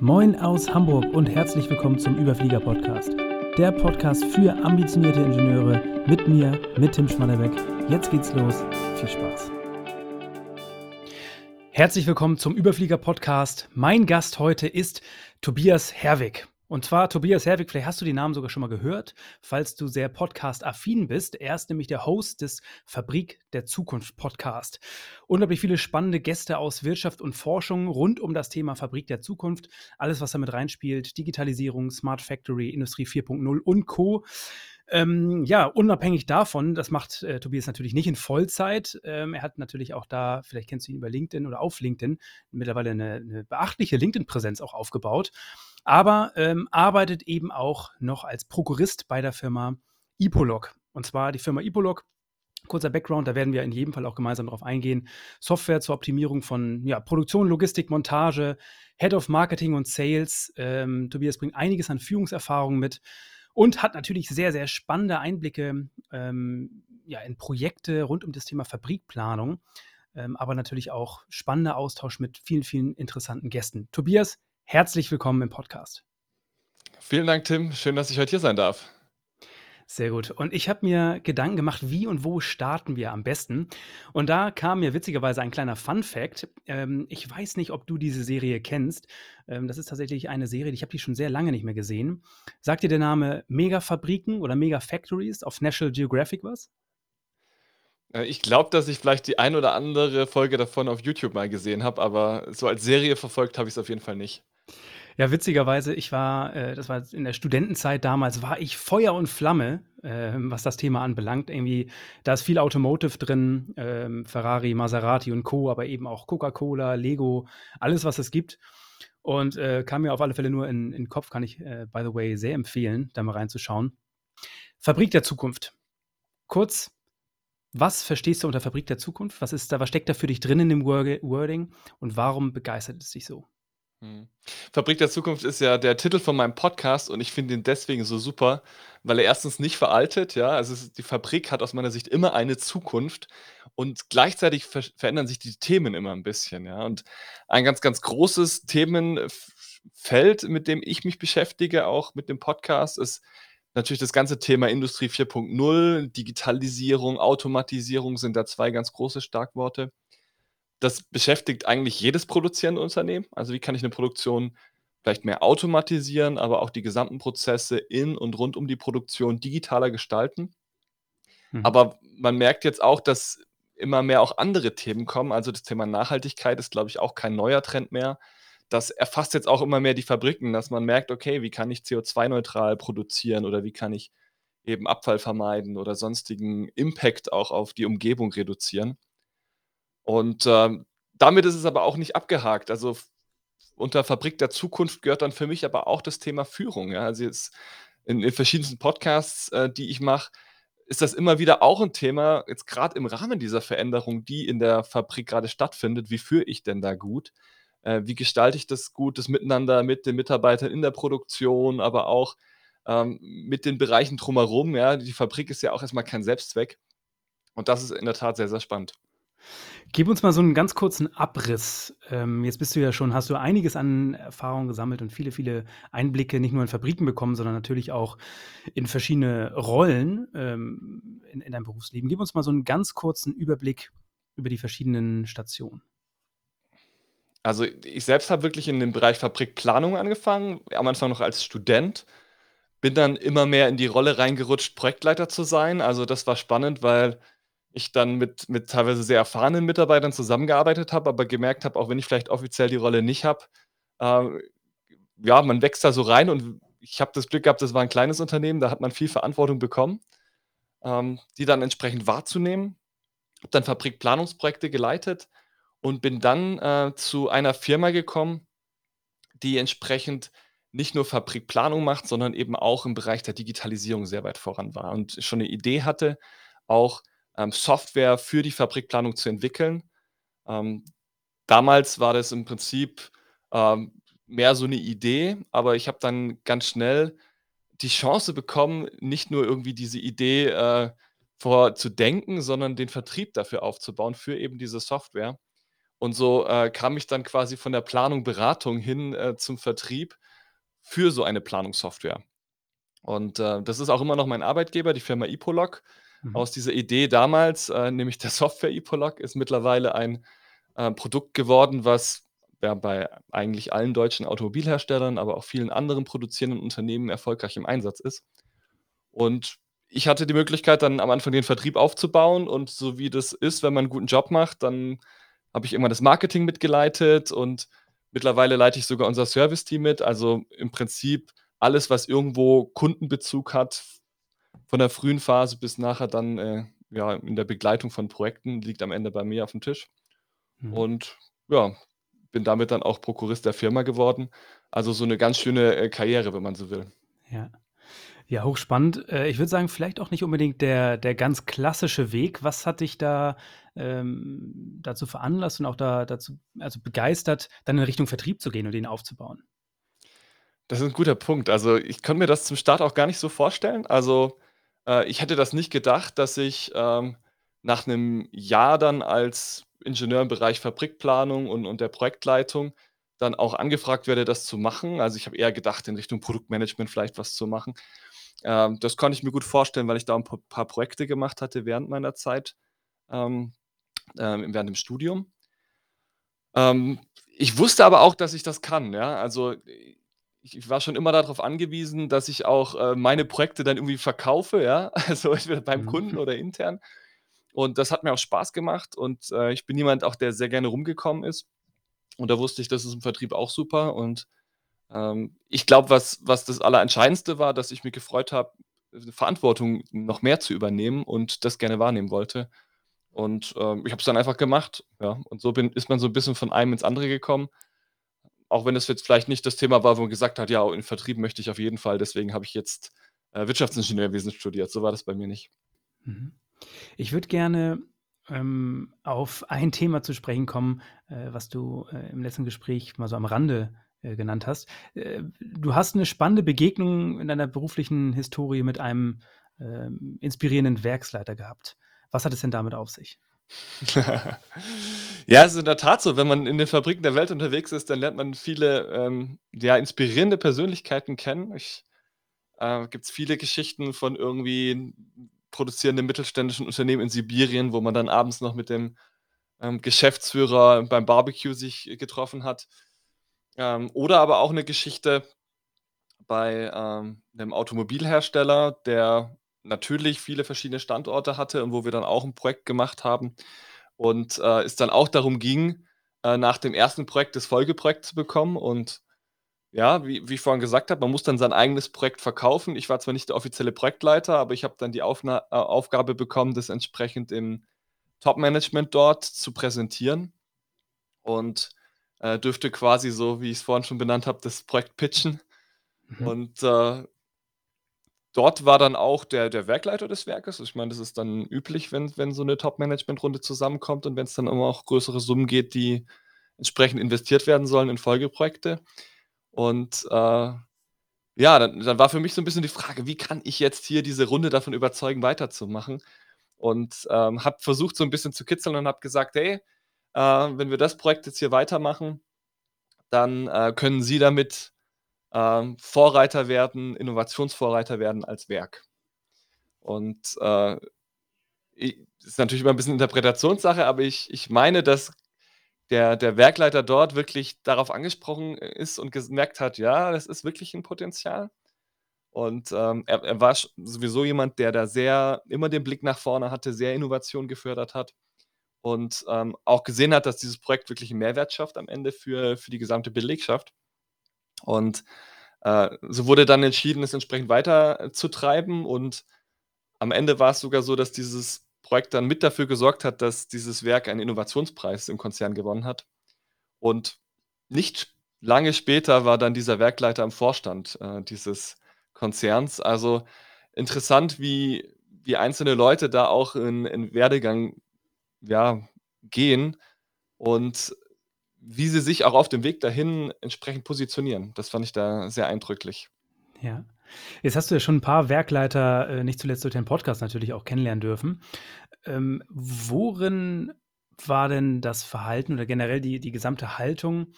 Moin aus Hamburg und herzlich willkommen zum Überflieger Podcast. Der Podcast für ambitionierte Ingenieure mit mir, mit Tim Schmannebeck. Jetzt geht's los. Viel Spaß. Herzlich willkommen zum Überflieger Podcast. Mein Gast heute ist Tobias Herwig. Und zwar Tobias Herwig, vielleicht hast du den Namen sogar schon mal gehört, falls du sehr podcast-affin bist. Er ist nämlich der Host des Fabrik der Zukunft Podcast. Unglaublich viele spannende Gäste aus Wirtschaft und Forschung rund um das Thema Fabrik der Zukunft. Alles, was damit reinspielt, Digitalisierung, Smart Factory, Industrie 4.0 und Co. Ähm, ja, unabhängig davon, das macht äh, Tobias natürlich nicht in Vollzeit. Ähm, er hat natürlich auch da, vielleicht kennst du ihn über LinkedIn oder auf LinkedIn, mittlerweile eine, eine beachtliche LinkedIn-Präsenz auch aufgebaut aber ähm, arbeitet eben auch noch als Prokurist bei der Firma Ipolog. Und zwar die Firma Ipolog Kurzer Background, da werden wir in jedem Fall auch gemeinsam darauf eingehen. Software zur Optimierung von ja, Produktion, Logistik, Montage, Head of Marketing und Sales. Ähm, Tobias bringt einiges an Führungserfahrung mit und hat natürlich sehr, sehr spannende Einblicke ähm, ja, in Projekte rund um das Thema Fabrikplanung, ähm, aber natürlich auch spannender Austausch mit vielen, vielen interessanten Gästen. Tobias, Herzlich willkommen im Podcast. Vielen Dank, Tim. Schön, dass ich heute hier sein darf. Sehr gut. Und ich habe mir Gedanken gemacht, wie und wo starten wir am besten. Und da kam mir witzigerweise ein kleiner Fun-Fact. Ähm, ich weiß nicht, ob du diese Serie kennst. Ähm, das ist tatsächlich eine Serie, ich habe die schon sehr lange nicht mehr gesehen. Sagt dir der Name Mega-Fabriken oder Mega-Factories auf National Geographic was? Äh, ich glaube, dass ich vielleicht die ein oder andere Folge davon auf YouTube mal gesehen habe, aber so als Serie verfolgt habe ich es auf jeden Fall nicht. Ja, witzigerweise, ich war, äh, das war in der Studentenzeit damals, war ich Feuer und Flamme, äh, was das Thema anbelangt. Irgendwie, da ist viel Automotive drin, äh, Ferrari, Maserati und Co., aber eben auch Coca-Cola, Lego, alles, was es gibt. Und äh, kam mir auf alle Fälle nur in, in den Kopf, kann ich, äh, by the way, sehr empfehlen, da mal reinzuschauen. Fabrik der Zukunft. Kurz, was verstehst du unter Fabrik der Zukunft? Was ist da, was steckt da für dich drin in dem Wording und warum begeistert es dich so? Mhm. Fabrik der Zukunft ist ja der Titel von meinem Podcast und ich finde ihn deswegen so super, weil er erstens nicht veraltet, ja, also es die Fabrik hat aus meiner Sicht immer eine Zukunft und gleichzeitig ver verändern sich die Themen immer ein bisschen, ja. Und ein ganz, ganz großes Themenfeld, mit dem ich mich beschäftige, auch mit dem Podcast, ist natürlich das ganze Thema Industrie 4.0, Digitalisierung, Automatisierung sind da zwei ganz große Starkworte das beschäftigt eigentlich jedes produzierende Unternehmen. Also wie kann ich eine Produktion vielleicht mehr automatisieren, aber auch die gesamten Prozesse in und rund um die Produktion digitaler gestalten. Mhm. Aber man merkt jetzt auch, dass immer mehr auch andere Themen kommen. Also das Thema Nachhaltigkeit ist, glaube ich, auch kein neuer Trend mehr. Das erfasst jetzt auch immer mehr die Fabriken, dass man merkt, okay, wie kann ich CO2-neutral produzieren oder wie kann ich eben Abfall vermeiden oder sonstigen Impact auch auf die Umgebung reduzieren. Und ähm, damit ist es aber auch nicht abgehakt. Also unter Fabrik der Zukunft gehört dann für mich aber auch das Thema Führung. Ja? Also jetzt in, in verschiedensten Podcasts, äh, die ich mache, ist das immer wieder auch ein Thema, jetzt gerade im Rahmen dieser Veränderung, die in der Fabrik gerade stattfindet. Wie führe ich denn da gut? Äh, wie gestalte ich das gut, das Miteinander mit den Mitarbeitern in der Produktion, aber auch ähm, mit den Bereichen drumherum? Ja? Die Fabrik ist ja auch erstmal kein Selbstzweck. Und das ist in der Tat sehr, sehr spannend. Gib uns mal so einen ganz kurzen Abriss. Ähm, jetzt bist du ja schon hast du einiges an Erfahrung gesammelt und viele, viele Einblicke nicht nur in Fabriken bekommen, sondern natürlich auch in verschiedene Rollen, ähm, in in deinem Berufsleben. Gib uns mal so einen ganz kurzen Überblick über die verschiedenen Stationen. Also, ich selbst habe wirklich in dem Bereich Fabrikplanung angefangen, am Anfang noch als Student, bin dann immer mehr in die Rolle reingerutscht, Projektleiter zu sein. Also, das war spannend, weil ich dann mit mit teilweise sehr erfahrenen Mitarbeitern zusammengearbeitet habe, aber gemerkt habe, auch wenn ich vielleicht offiziell die Rolle nicht habe, äh, ja, man wächst da so rein und ich habe das Glück gehabt, das war ein kleines Unternehmen, da hat man viel Verantwortung bekommen, ähm, die dann entsprechend wahrzunehmen. Habe dann Fabrikplanungsprojekte geleitet und bin dann äh, zu einer Firma gekommen, die entsprechend nicht nur Fabrikplanung macht, sondern eben auch im Bereich der Digitalisierung sehr weit voran war und schon eine Idee hatte, auch ähm, Software für die Fabrikplanung zu entwickeln. Ähm, damals war das im Prinzip ähm, mehr so eine Idee, aber ich habe dann ganz schnell die Chance bekommen, nicht nur irgendwie diese Idee äh, vorzudenken, sondern den Vertrieb dafür aufzubauen für eben diese Software. Und so, äh, kam ich dann quasi von der Planung, Beratung hin, äh, zum Vertrieb für so eine Planungssoftware. Und, äh, das ist auch immer noch mein Arbeitgeber, die Firma Epolog. Mhm. Aus dieser Idee damals, äh, nämlich der Software Epolog, ist mittlerweile ein, äh, Produkt geworden, was ja bei eigentlich allen deutschen Automobilherstellern, aber auch vielen anderen produzierenden Unternehmen erfolgreich im Einsatz ist. Und ich hatte die Möglichkeit, dann am Anfang den Vertrieb aufzubauen und so wie das ist, wenn man 'n guten Job macht, dann habe ich immer das Marketing mitgeleitet und mittlerweile leite ich sogar unser Serviceteam mit. Also, im Prinzip alles, was irgendwo Kundenbezug hat, von der frühen Phase bis nachher dann, äh, ja, in der Begleitung von Projekten, liegt am Ende bei mir aufm Tisch. Mhm. Und ja, bin damit dann auch Prokurist der Firma geworden. Also, so 'ne ganz schöne, äh, Karriere, wenn man so will. Ja. Ja, hochspannend. Äh, ich würde sagen, vielleicht auch nicht unbedingt der der ganz klassische Weg. Was hat dich da, ähm, dazu veranlasst und auch da dazu also, begeistert, dann in Richtung Vertrieb zu gehen und den aufzubauen? Das ist 'n guter Punkt. Also, ich konnte mir das zum Start auch gar nicht so vorstellen. Also, äh, ich hätte das nicht gedacht, dass ich, ähm, nach 'nem Jahr dann als Ingenieur im Bereich Fabrikplanung und und der Projektleitung dann auch angefragt werde, das zu machen. Also, ich habe eher gedacht, in Richtung Produktmanagement vielleicht was zu machen. Ähm, das konnte ich mir gut vorstellen, weil ich da 'n pa paar Projekte gemacht hatte während meiner Zeit, ähm, ähm, während dem Studium. Ähm, ich wusste aber auch, dass ich das kann, ja. Also, ich ich war schon immer da drauf angewiesen, dass ich auch, äh, meine Projekte dann irgendwie verkaufe, ja, also, entweder beim Mhm. Kunden oder intern. Und das hat mir auch Spaß gemacht und, äh, ich bin jemand auch, der sehr gerne rumgekommen ist. Und da wusste ich, das ist im Vertrieb auch super. Und, ähm, ich glaube, was was das Allerentscheidendste war, dass ich mich gefreut habe, Verantwortung noch mehr zu übernehmen und das gerne wahrnehmen wollte. Und, ähm, ich habe es dann einfach gemacht, ja. Und so bin ist man so 'n bisschen von einem ins andere gekommen. Auch wenn es jetzt vielleicht nicht das Thema war, wo man gesagt hat: „Ja, in Vertrieb möchte ich auf jeden Fall, deswegen habe ich jetzt, äh, Wirtschaftsingenieurwesen studiert.“ So war das bei mir nicht. Mhm. Ich würde gerne, ähm, auf ein Thema zu sprechen kommen, äh, was du, äh, im letzten Gespräch mal so am Rande, äh, genannt hast. Äh, du hast 'ne spannende Begegnung in deiner beruflichen Historie mit einem, ähm, inspirierenden Werksleiter gehabt. Was hat es denn damit auf sich? Ja, es ist in der Tat so, wenn man in den Fabriken der Welt unterwegs ist, dann lernt man viele, ähm, ja, inspirierende Persönlichkeiten kennen. Ich äh, gibt's viele Geschichten von irgendwie produzierenden mittelständischen Unternehmen in Sibirien, wo man dann abends noch mit dem, ähm, Geschäftsführer beim Barbecue sich getroffen hat. Ähm, oder aber auch 'ne Geschichte bei, ähm, 'nem Automobilhersteller, der natürlich viele verschiedene Standorte hatte und wo wir dann auch 'n Projekt gemacht haben. Und, äh, es dann auch darum ging, äh, nach dem 1. Projekt das Folgeprojekt zu bekommen. Und ja, wie wie ich vorhin gesagt habe, man muss dann sein eigenes Projekt verkaufen. Ich war zwar nicht der offizielle Projektleiter, aber ich habe dann die Aufna äh, Aufgabe bekommen, das entsprechend im Top-Management dort zu präsentieren und, äh, dürfte quasi so, wie ich's vorhin schon benannt habe, das Projekt pitchen. Mhm. Und, äh dort war dann auch der der Werkleiter des Werkes. Ich meine, das ist dann üblich, wenn wenn so 'ne Top-Management-Runde zusammenkommt und wenn's dann um auch größere Summen geht, die entsprechend investiert werden sollen in Folgeprojekte. Und, äh, ja, dann dann war für mich so 'n bisschen die Frage: „Wie kann ich jetzt hier diese Runde davon überzeugen, weiterzumachen?“ Und, ähm, habe versucht, so 'n bisschen zu kitzeln und habe gesagt: „Hey, äh, wenn wir das Projekt jetzt hier weitermachen, dann, äh, können Sie damit, ähm, Vorreiter werden, Innovationsvorreiter werden als Werk.“ Und, äh, ist natürlich immer 'n bisschen Interpretationssache, aber ich ich meine, dass der der Werkleiter dort wirklich darauf angesprochen ist und gemerkt hat: „Ja, das ist wirklich 'n Potenzial.“ Und, ähm, er er war sowieso jemand, der da sehr immer den Blick nach vorne hatte, sehr Innovation gefördert hat und, ähm, auch gesehen hat, dass dieses Projekt wirklich 'n Mehrwert schafft am Ende für für die gesamte Belegschaft. Und, äh, so wurde dann entschieden, es entsprechend weiterzutreiben. Und am Ende war's sogar so, dass dieses Projekt dann mit dafür gesorgt hat, dass dieses Werk einen Innovationspreis im Konzern gewonnen hat. Und nicht lange später war dann dieser Werkleiter im Vorstand, äh, dieses Konzerns. Also, interessant, wie wie einzelne Leute da auch in in Werdegang, ja, gehen und wie sie sich auch auf dem Weg dahin entsprechend positionieren. Das fand ich da sehr eindrücklich. Ja. Jetzt hast du ja schon 'n paar Werkleiter, äh, nicht zuletzt durch deinen Podcast natürlich auch kennenlernen dürfen. Ähm, worin war denn das Verhalten oder generell die die gesamte Haltung,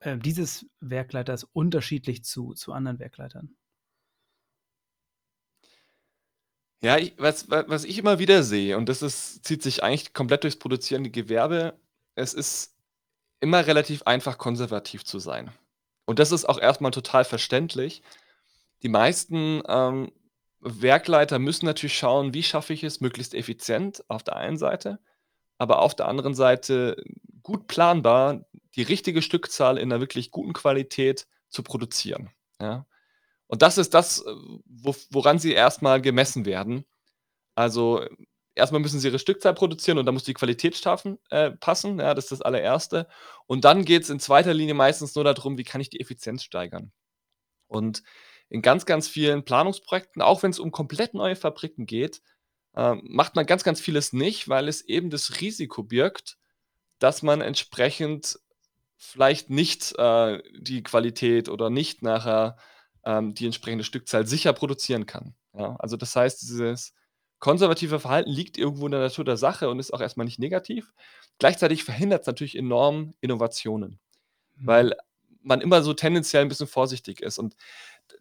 äh, dieses Werkleiters unterschiedlich zu zu anderen Werkleitern? Ja, ich was wa was ich immer wieder sehe und das ist zieht sich eigentlich komplett durchs produzierende Gewerbe, es ist immer relativ einfach, konservativ zu sein. Und das ist auch erst mal total verständlich. Die meisten, ähm, Werkleiter müssen natürlich schauen: „Wie schaffe ich es möglichst effizient?“ auf der einen Seite, aber auf der anderen Seite gut planbar die richtige Stückzahl in 'ner wirklich guten Qualität zu produzieren, ja? Und das ist das, wo woran sie erst mal gemessen werden. Also, erst mal müssen sie ihre Stückzahl produzieren und dann muss die Qualität schaffen äh, passen, ja, das ist das Allererste. Und dann geht's in zweiter Linie meistens nur da drum: Wie kann ich die Effizienz steigern? Und in ganz, ganz vielen Planungsprojekten, auch wenn's um komplett neue Fabriken geht, ähm, macht man ganz, ganz vieles nicht, weil es eben das Risiko birgt, dass man entsprechend vielleicht nicht, äh, die Qualität oder nicht nachher, ähm, die entsprechende Stückzahl sicher produzieren kann, ja? Also, das heißt, dieses konservative Verhalten liegt irgendwo in der Natur der Sache und ist auch erst mal nicht negativ. Gleichzeitig verhindert's natürlich enorm Innovationen, Mhm. weil man immer so tendenziell 'n bisschen vorsichtig ist. Und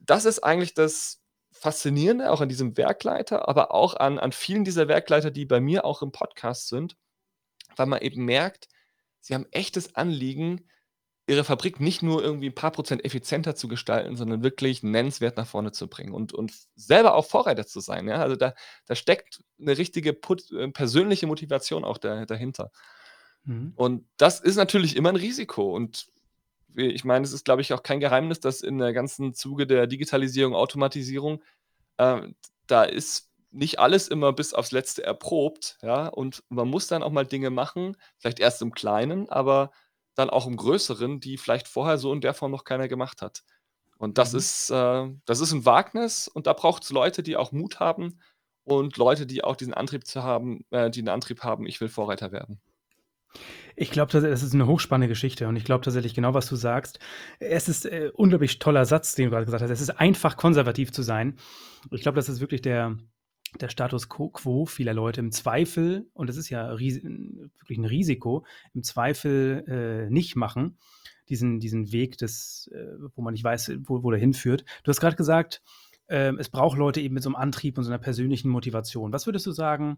das ist eigentlich das Faszinierende auch an diesem Werkleiter, aber auch an an vielen dieser Werkleiter, die bei mir auch im Podcast sind, weil man eben merkt, sie haben echtes Anliegen, ihre Fabrik nicht nur irgendwie 'n paar Prozent effizienter zu gestalten, sondern wirklich nennenswert nach vorne zu bringen und und selber auch Vorreiter zu sein, ja? Also, da da steckt 'ne richtige put äh, persönliche Motivation auch da dahinter. Mhm. Und das ist natürlich immer 'n Risiko und ich meine, es ist, glaube ich, auch kein Geheimnis, dass in der ganzen Zuge der Digitalisierung, Automatisierung, d da ist nicht alles immer bis aufs Letzte erprobt, ja? Und man muss dann auch mal Dinge machen, vielleicht erst im Kleinen, aber dann auch im Größeren, die vielleicht vorher so in der Form noch keiner gemacht hat. Und das Mhm. ist äh, das ist 'n Wagnis und da braucht's Leute, die auch Mut haben und Leute, die auch diesen Antrieb zu haben äh, die 'n Antrieb haben: „Ich will Vorreiter werden.“ Ich glaube, es ist 'ne hochspannende Geschichte und ich glaube tatsächlich genau, was du sagst. Es ist, äh, unglaublich toller Satz, den du grade gesagt hast. Es ist einfach, konservativ zu sein. Ich glaube, das ist wirklich der der Status qu quo vieler Leute. Im Zweifel und das ist ja wirklich 'n Risiko, im Zweifel, äh, nicht machen, diesen diesen Weg des äh, wo man nicht weiß, wo wo der hinführt. Du hast grad gesagt, ähm, es braucht Leute eben mit so 'nem Antrieb und so 'ner persönlichen Motivation. Was würdest du sagen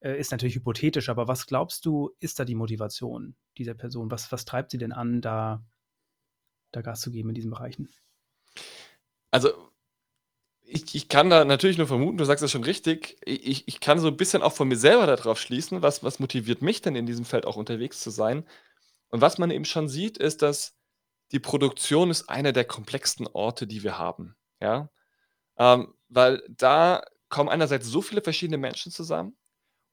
äh, ist natürlich hypothetisch, aber was glaubst du, ist da die Motivation dieser Person? Was was treibt sie denn an, da da Gas zu geben in diesen Bereichen? Also, ich ich kann da natürlich nur vermuten, du sagst das schon richtig. Ich ich kann so 'n bisschen auch von mir selber da drauf schließen, was was motiviert mich denn in diesem Feld auch unterwegs zu sein? Und was man eben schon sieht, ist, dass die Produktion ist einer der komplexsten Orte, die wir haben, ja? Ähm, weil da kommen einerseits so viele verschiedene Menschen zusammen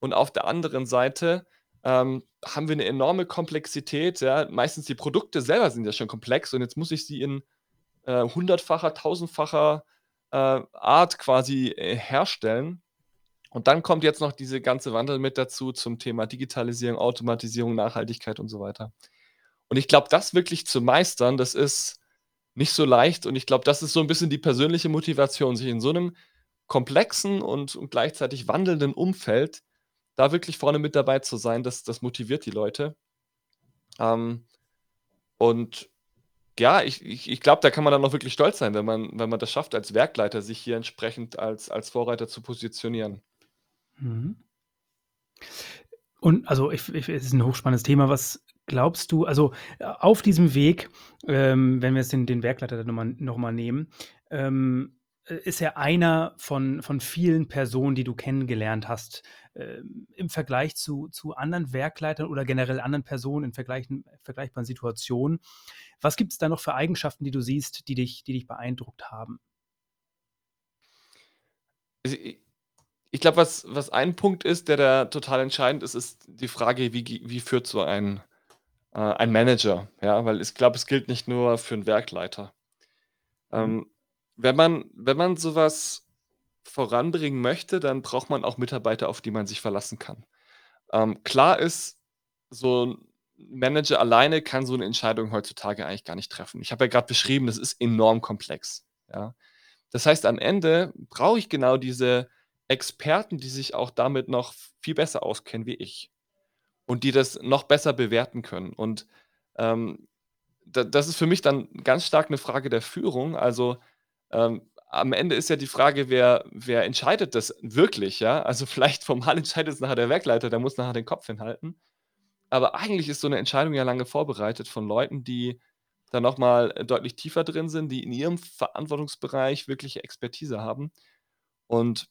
und auf der anderen Seite, ähm, haben wir 'ne enorme Komplexität, ja? Meistens die Produkte selber sind ja schon komplex und jetzt muss ich sie in, äh, hundertfacher, tausendfacher, äh, Art quasi, äh, herstellen. Und dann kommt jetzt noch diese ganze Wandel mit dazu zum Thema Digitalisierung, Automatisierung, Nachhaltigkeit und so weiter. Und ich glaube, das wirklich zu meistern, das ist nicht so leicht und ich glaube, das ist so 'n bisschen die persönliche Motivation, sich in so 'nem komplexen und und gleichzeitig wandelnden Umfeld da wirklich vorne mit dabei zu sein, das das motiviert die Leute. Ähm, und ja, ich ich ich glaube, da kann man dann auch wirklich stolz sein, wenn man wenn man das schafft, als Werkleiter sich hier entsprechend als als Vorreiter zu positionieren. Mhm. Und also, ich ich es ist 'n hochspannendes Thema. Was glaubst du also, auf diesem Weg, ähm, wenn wir jetzt den den Werkleiter dann noch mal noch mal nehmen, ähm, äh, ist er einer von von vielen Personen, die du kennengelernt hast, ähm, im Vergleich zu zu anderen Werkleitern oder generell anderen Personen in vergleichen vergleichbaren Situationen. Was gibt's da noch für Eigenschaften, die du siehst, die dich die dich beeindruckt haben? Ich glaube, was was ein Punkt ist, der da total entscheidend ist, ist die Frage, wie wie führt so ein äh, ein Manager, ja? Weil ich glaube, es gilt nicht nur für 'n Werkleiter. Mhm. Ähm, wenn man wenn man so was voranbringen möchte, dann braucht man auch Mitarbeiter, auf die man sich verlassen kann. Ähm, klar ist, so Manager alleine kann so 'ne Entscheidung heutzutage eigentlich gar nicht treffen. Ich habe ja grad beschrieben, das ist enorm komplex, ja? Das heißt, am Ende brauche ich genau diese Experten, die sich auch damit noch viel besser auskennen wie ich. und die das noch besser bewerten können. Und, ähm, da das ist für mich dann ganz stark 'ne Frage der Führung. Also, ähm, am Ende ist ja die Frage, wer wer entscheidet das wirklich, ja? Also, vielleicht formal entscheidet es nachher der Werkleiter, der muss nachher den Kopf hinhalten. Aber eigentlich ist so 'ne Entscheidung ja lange vorbereitet von Leuten, die da noch mal, äh, deutlich tiefer drin sind, die in ihrem Verantwortungsbereich wirkliche Expertise haben. Und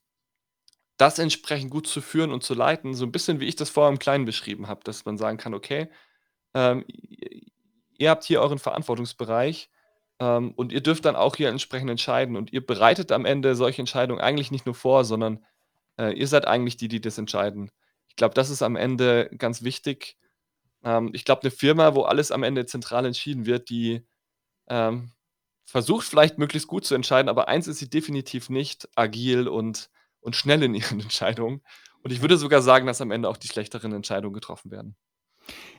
das entsprechend gut zu führen und zu leiten, so 'n bisschen wie ich das vorher im Kleinen beschrieben habe, dass man sagen kann: „Okay, ähm, ihr habt hier euren Verantwortungsbereich, ähm, und ihr dürft dann auch hier entsprechend entscheiden und ihr bereitet am Ende solche Entscheidungen eigentlich nicht nur vor, sondern, äh, ihr seid eigentlich die, die das entscheiden.“ Ich glaube, das ist am Ende ganz wichtig. Ähm, ich glaube, 'ne Firma, wo alles am Ende zentral entschieden wird, die, ähm, versucht vielleicht möglichst gut zu entscheiden, aber eins ist sie definitiv nicht: agil und und schnell in ihren Entscheidungen. Und ich würde sogar sagen, dass am Ende auch die schlechteren Entscheidungen getroffen werden.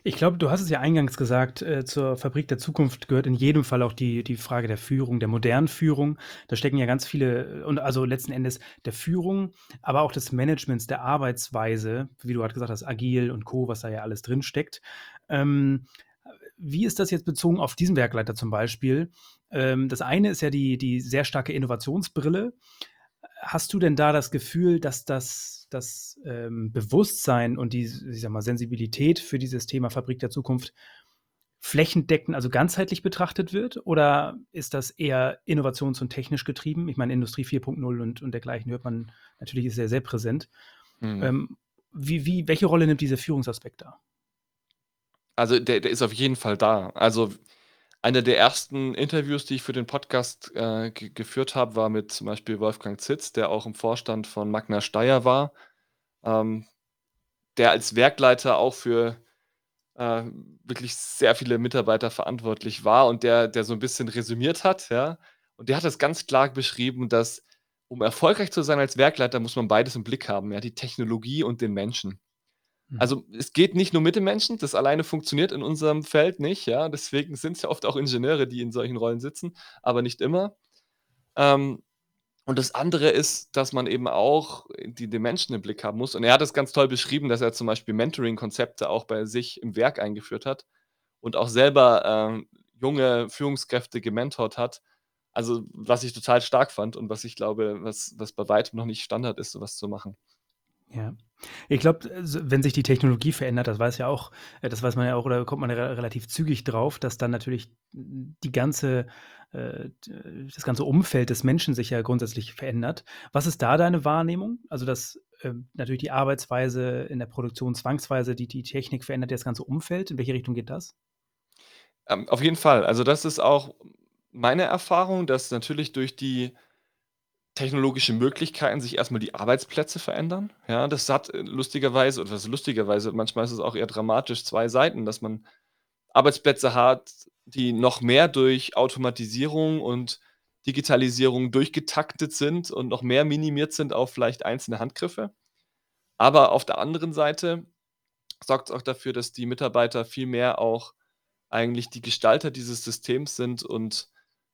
Ich glaube, du hast es ja eingangs gesagt, äh, zur Fabrik der Zukunft gehört in jedem Fall auch die die Frage der Führung, der modernen Führung. Da stecken ja ganz viele und also letzten Endes der Führung, aber auch des Managements, der Arbeitsweise, wie du grad gesagt hast, agil und Co., was da ja alles drinsteckt. Ähm, äh, wie ist das jetzt bezogen auf diesen Werkleiter zum Beispiel? Ähm, das eine ist ja die die sehr starke Innovationsbrille. Hast du denn da das Gefühl, dass das das, ähm, Bewusstsein und die, ich sage mal, Sensibilität für dieses Thema Fabrik der Zukunft flächendeckend, also ganzheitlich betrachtet wird? Oder ist das eher innovations und technisch getrieben? Ich meine, Industrie 4.0 und und dergleichen hört man natürlich ist sehr, sehr präsent. Mhm. Ähm, wie wie welche Rolle nimmt dieser Führungsaspekt da? Also, der der ist auf jeden Fall da. Also, einer der ersten Interviews, die ich für den Podcast, äh, ge geführt habe, war mit zum Beispiel Wolfgang Zitz, der auch im Vorstand von Magna Steyr war, ähm, der als Werkleiter auch für, äh, wirklich sehr viele Mitarbeiter verantwortlich war und der der so 'n bisschen resümiert hat, ja? Und der hat das ganz klar beschrieben, dass, um erfolgreich zu sein als Werkleiter, muss man beides im Blick haben, ja, die Technologie und den Menschen. Mhm. Also, es geht nicht nur mit dem Menschen, das alleine funktioniert in unserem Feld nicht, ja? Deswegen sind's ja oft auch Ingenieure, die in solchen Rollen sitzen, aber nicht immer. Ähm, und das andere ist, dass man eben auch die den Menschen im Blick haben muss. Und er hat das ganz toll beschrieben, dass er zum Beispiel Mentoring-Konzepte auch bei sich im Werk eingeführt hat und auch selber, ähm, junge Führungskräfte gementort hat. Also, was ich total stark fand und was ich glaube, was was bei weitem noch nicht Standard ist, so was zu machen. Ja. Ich glaube, s wenn sich die Technologie verändert, das weiß ja auch äh, das weiß man ja auch oder kommt man ja re relativ zügig drauf, dass dann natürlich die ganze äh, das ganze Umfeld des Menschen sich ja grundsätzlich verändert. Was ist da deine Wahrnehmung? Also, dass, ähm, natürlich die Arbeitsweise in der Produktion zwangsweise die die Technik verändert das ganze Umfeld. In welche Richtung geht das? Ähm, auf jeden Fall. Also, das ist auch meine Erfahrung, dass natürlich durch die technologischen Möglichkeiten sich erst mal die Arbeitsplätze verändern. Ja, das hat, äh, lustigerweise oder was lustigerweise, manchmal ist es auch eher dramatisch, 2 Seiten, dass man Arbeitsplätze hat, die noch mehr durch Automatisierung und Digitalisierung durchgetaktet sind und noch mehr minimiert sind auf vielleicht einzelne Handgriffe. Aber auf der anderen Seite sorgt's auch dafür, dass die Mitarbeiter viel mehr auch eigentlich die Gestalter dieses Systems sind und,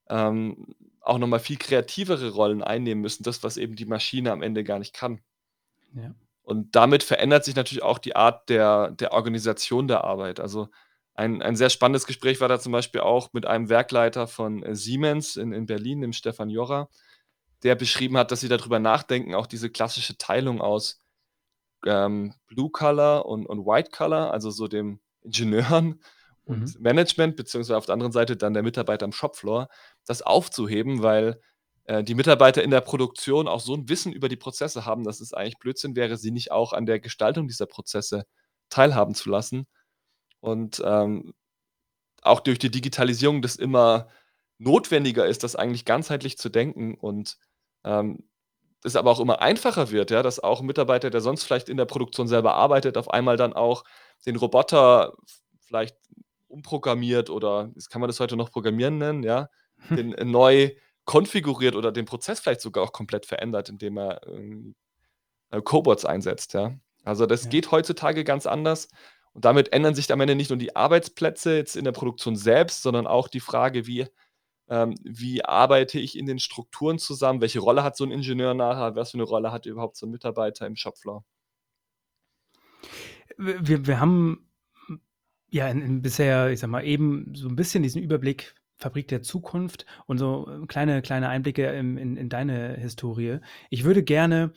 ähm, auch noch mal viel kreativere Rollen einnehmen müssen, das, was eben die Maschine am Ende gar nicht kann. Ja. Und damit verändert sich natürlich auch die Art der der Organisation der Arbeit. Also, ein ein sehr spannendes Gespräch war da zum Beispiel auch mit einem Werkleiter von, äh, Siemens in in Berlin, dem Stefan Jorra, der beschrieben hat, dass sie da drüber nachdenken, auch diese klassische Teilung aus, ähm, Blue Collar und und White Collar, also so dem Ingenieuren Mhm. und Management, beziehungsweise auf der anderen Seite dann der Mitarbeiter am Shopfloor, das aufzuheben, weil, äh, die Mitarbeiter in der Produktion auch so 'n Wissen über die Prozesse haben, dass es eigentlich Blödsinn wäre, sie nicht auch an der Gestaltung dieser Prozesse teilhaben zu lassen. Und, ähm, auch durch die Digitalisierung das immer notwendiger ist, das eigentlich ganzheitlich zu denken und, ähm, es aber auch immer einfacher wird, ja, dass auch 'n Mitarbeiter, der sonst vielleicht in der Produktion selber arbeitet, auf einmal dann auch den Roboter vielleicht umprogrammiert oder kann man das heute noch Programmieren nennen, ja, den neu konfiguriert oder den Prozess vielleicht sogar auch komplett verändert, indem er, äh, Cobots einsetzt, ja. Also, das Ja. geht heutzutage ganz anders und damit ändern sich am Ende nicht nur die Arbeitsplätze jetzt in der Produktion selbst, sondern auch die Frage, wie ähm, wie arbeite ich in den Strukturen zusammen? Welche Rolle hat so 'n Ingenieur nachher? Was für 'ne Rolle hat überhaupt so 'n Mitarbeiter im Shopfloor? wir wir haben ja in in bisher, ich sage mal, eben so ein bisschen diesen Überblick Fabrik der Zukunft und so äh, kleine kleine Einblicke in in in deine Historie. Ich würde gerne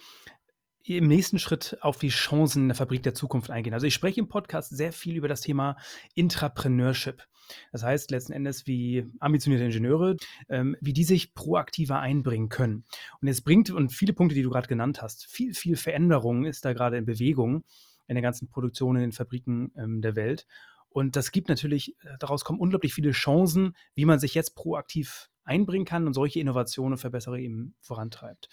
im nächsten Schritt auf die Chancen der Fabrik der Zukunft eingehen. Also, ich spreche im Podcast sehr viel über das Thema Intrapreneurship. Das heißt letzten Endes, wie ambitionierte Ingenieure, ähm, wie die sich proaktiver einbringen können. Und es bringt und viele Punkte, die du gerade genannt hast, viel, viel Veränderung ist da gerade in Bewegung in der ganzen Produktion in den Fabriken ähm, der Welt. Und das gibt natürlich, äh, daraus kommen unglaublich viele Chancen, wie man sich jetzt proaktiv einbringen kann und solche Innovationen und Verbesserungen eben vorantreibt.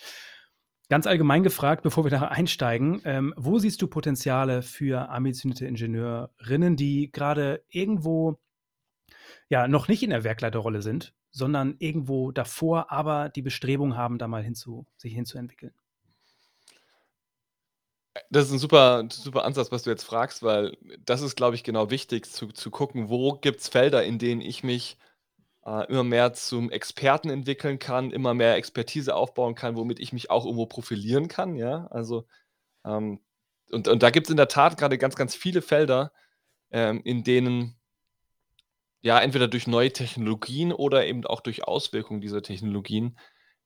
Ganz allgemein gefragt, bevor wir da einsteigen, ähm, wo siehst du Potenziale für ambitionierte Ingenieurinnen, die gerade irgendwo ja noch nicht in der Werkleiterrolle sind, sondern irgendwo davor, aber die Bestrebung haben, da mal hinzu, sich hinzuentwickeln? Das ist ein super super Ansatz, was du jetzt fragst, weil das ist, glaube ich, genau wichtig zu zu gucken, wo gibt es Felder, in denen ich mich, äh, immer mehr zum Experten entwickeln kann, immer mehr Expertise aufbauen kann, womit ich mich auch irgendwo profilieren kann, ja? Also, ähm, und und da gibt es in der Tat gerade ganz, ganz viele Felder, ähm, in denen ja, entweder durch neue Technologien oder eben auch durch Auswirkungen dieser Technologien,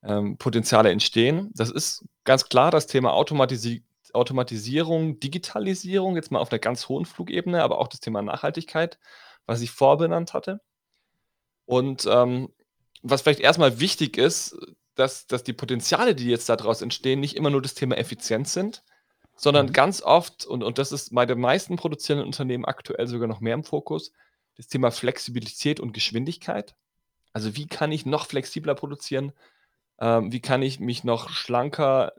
ähm, Potenziale entstehen. Das ist ganz klar das Thema Automatisi Automatisierung, Digitalisierung, jetzt mal auf 'ner ganz hohen Flugebene, aber auch das Thema Nachhaltigkeit, was ich vorbenannt hatte. Und, ähm, was vielleicht erstmal wichtig ist, dass dass die Potenziale, die jetzt daraus entstehen, nicht immer nur das Thema Effizienz sind, sondern Mhm. ganz oft und und das ist bei den meisten produzierenden Unternehmen aktuell sogar noch mehr im Fokus, das Thema Flexibilität und Geschwindigkeit. Also, wie kann ich noch flexibler produzieren? Ähm, wie kann ich mich noch schlanker,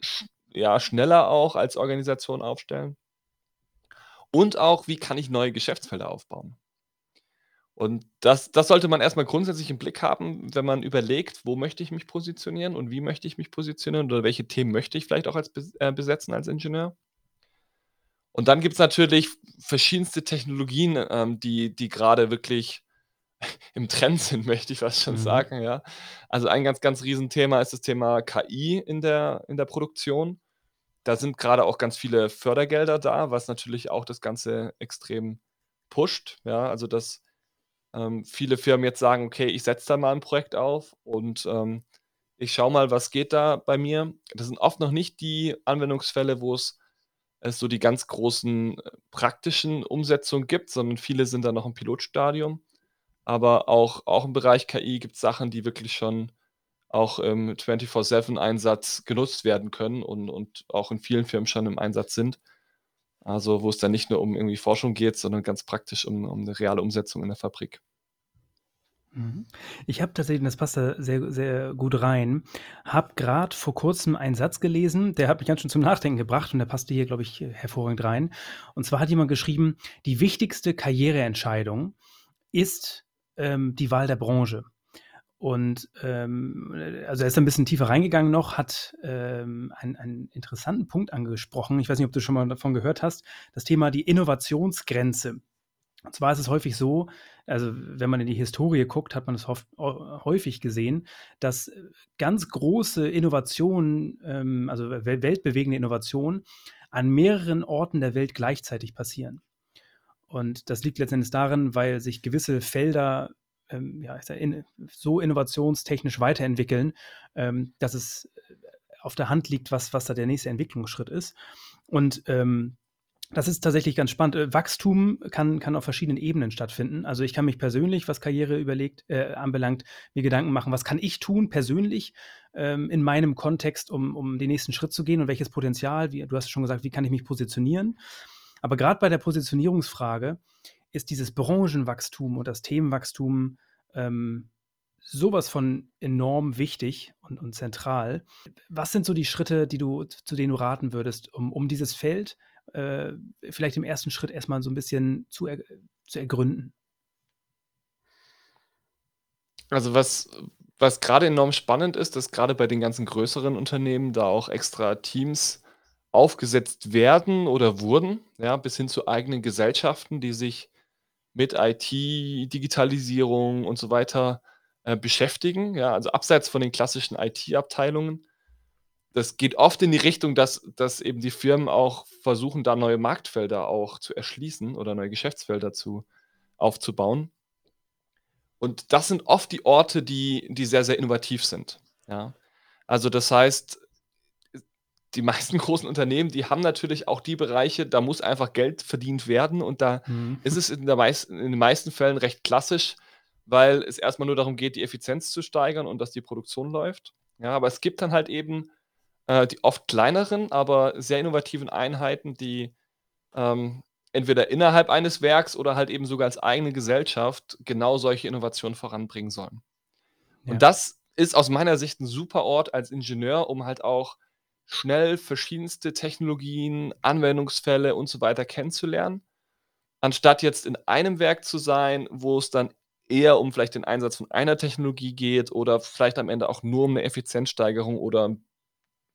sch ja, schneller auch als Organisation aufstellen? Und auch, wie kann ich neue Geschäftsfelder aufbauen? Und das das sollte man erstmal grundsätzlich im Blick haben, wenn man überlegt, wo möchte ich mich positionieren und wie möchte ich mich positionieren oder welche Themen möchte ich vielleicht auch als äh, besetzen als Ingenieur? Und dann gibt es natürlich verschiedenste Technologien, ähm, die die grade wirklich im Trend sind, möchte ich fast schon Mhm. sagen, ja. Also, ein ganz, ganz Riesenthema ist das Thema KI in der in der Produktion. Da sind gerade auch ganz viele Fördergelder da, was natürlich auch das Ganze extrem pusht, ja. Also, dass, ähm, viele Firmen jetzt sagen: „Okay, ich setze da mal ein Projekt auf und, ähm, ich schaue mal, was geht da bei mir.“ Das sind oft noch nicht die Anwendungsfälle, wo es es so die ganz großen, äh, praktischen Umsetzungen gibt, sondern viele sind da noch im Pilotstadium. Aber auch auch im Bereich KI gibt's Sachen, die wirklich schon auch im 24/7-Einsatz genutzt werden können und und auch in vielen Firmen schon im Einsatz sind. Also, wo es dann nicht nur um irgendwie Forschung geht, sondern ganz praktisch um um 'ne reale Umsetzung in der Fabrik. Mhm. Ich habe tatsächlich das passt da sehr sehr gut rein habe grad vor Kurzem einen Satz gelesen, der hat mich ganz schön zum Nachdenken gebracht und der passte hier, glaube ich, hervorragend rein. Und zwar hat jemand geschrieben: „Die wichtigste Karriereentscheidung ist, ähm, die Wahl der Branche.“ Und, ähm, äh, also, er ist da 'n bisschen tiefer reingegangen noch, hat, ähm, einen einen interessanten Punkt angesprochen. Ich weiß nicht, ob du schon mal davon gehört hast, das Thema die Innovationsgrenze. Und zwar ist es häufig so also, wenn man in die Historie guckt, hat man es häufig gesehen, dass, ganz große Innovationen, ähm, also, wel weltbewegende Innovationen an mehreren Orten der Welt gleichzeitig passieren. Und das liegt letzten Endes darin, weil sich gewisse Felder, ähm, ja, in so innovationstechnisch weiterentwickeln, ähm, dass es, äh, auf der Hand liegt, was was da der nächste Entwicklungsschritt ist. Und, ähm, das ist tatsächlich ganz spannend. Äh, Wachstum kann kann auf verschiedenen Ebenen stattfinden. Also, ich kann mich persönlich, was Karriere überlegt äh, anbelangt, mir Gedanken machen: „Was kann ich tun persönlich, ähm, in meinem Kontext, um um den nächsten Schritt zu gehen und welches Potenzial“ wie du hast schon gesagt: „Wie kann ich mich positionieren?“ Aber grad bei der Positionierungsfrage ist dieses Branchenwachstum und das Themenwachstum, ähm, so was von enorm wichtig und und zentral. Was sind so die Schritte, die du zu denen du raten würdest, um um dieses Feld, äh, vielleicht im ersten Schritt erst mal so 'n bisschen zu er zu ergründen? Also, was was grade enorm spannend ist, dass grade bei den ganzen größeren Unternehmen da auch extra Teams aufgesetzt werden oder wurden, ja, bis hin zu eigenen Gesellschaften, die sich mit IT, Digitalisierung und so weiter, äh, beschäftigen, ja, also abseits von den klassischen IT-Abteilungen. das geht oft in die Richtung, dass dass eben die Firmen auch versuchen, da neue Marktfelder auch zu erschließen oder neue Geschäftsfelder zu aufzubauen. Und das sind oft die Orte, die die sehr, sehr innovativ sind, ja. Also, das heißt, die meisten großen Unternehmen, die haben natürlich auch die Bereiche, da muss einfach Geld verdient werden und da Mhm. ist es in der meist in den meisten Fällen recht klassisch, weil es erst mal nur darum geht, die Effizienz zu steigern und dass die Produktion läuft. Ja, aber es gibt dann halt eben, äh, die oft kleineren, aber sehr innovativen Einheiten, die, ähm, entweder innerhalb eines Werks oder halt eben sogar als eigene Gesellschaft genau solche Innovationen voranbringen sollen. Und Ja. das ist aus meiner Sicht 'n super Ort als Ingenieur, um halt auch schnell verschiedenste Technologien, Anwendungsfälle und so weiter kennenzulernen, anstatt jetzt in einem Werk zu sein, wo es dann eher um vielleicht den Einsatz von einer Technologie geht oder vielleicht am Ende auch nur um 'ne Effizienzsteigerung oder im